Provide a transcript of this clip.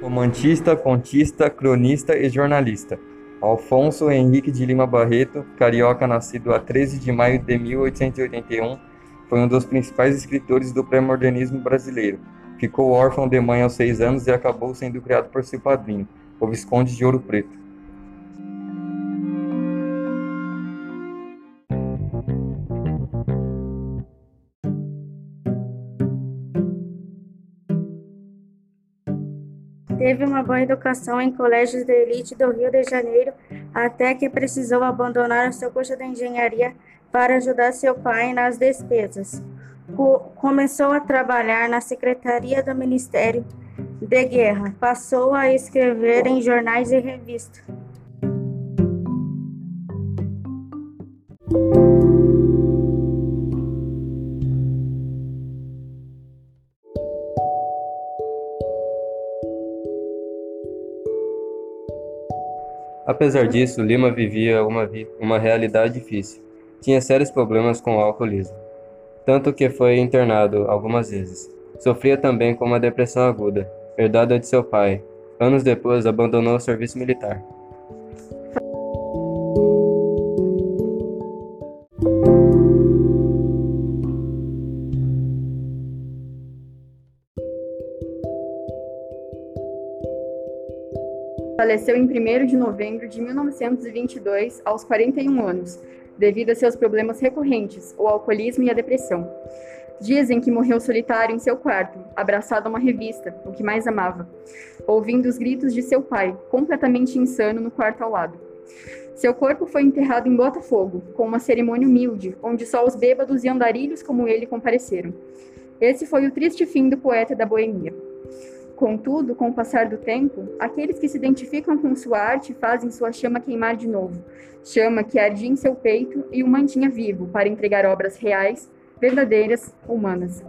Romantista, contista, cronista e jornalista. Alfonso Henrique de Lima Barreto, carioca nascido a 13 de maio de 1881, foi um dos principais escritores do pré-modernismo brasileiro. Ficou órfão de mãe aos seis anos e acabou sendo criado por seu padrinho, o Visconde de Ouro Preto. Teve uma boa educação em colégios de elite do Rio de Janeiro, até que precisou abandonar o seu curso de engenharia para ajudar seu pai nas despesas. Co começou a trabalhar na secretaria do Ministério de Guerra, passou a escrever em jornais e revistas. Apesar disso, Lima vivia uma, uma realidade difícil. Tinha sérios problemas com o alcoolismo, tanto que foi internado algumas vezes. Sofria também com uma depressão aguda, herdada de seu pai. Anos depois, abandonou o serviço militar. Faleceu em 1 de novembro de 1922, aos 41 anos, devido a seus problemas recorrentes, o alcoolismo e a depressão. Dizem que morreu solitário em seu quarto, abraçado a uma revista, o que mais amava, ouvindo os gritos de seu pai, completamente insano no quarto ao lado. Seu corpo foi enterrado em Botafogo, com uma cerimônia humilde, onde só os bêbados e andarilhos como ele compareceram. Esse foi o triste fim do poeta da boemia. Contudo, com o passar do tempo, aqueles que se identificam com sua arte fazem sua chama queimar de novo, chama que ardia em seu peito e o mantinha vivo para entregar obras reais, verdadeiras, humanas.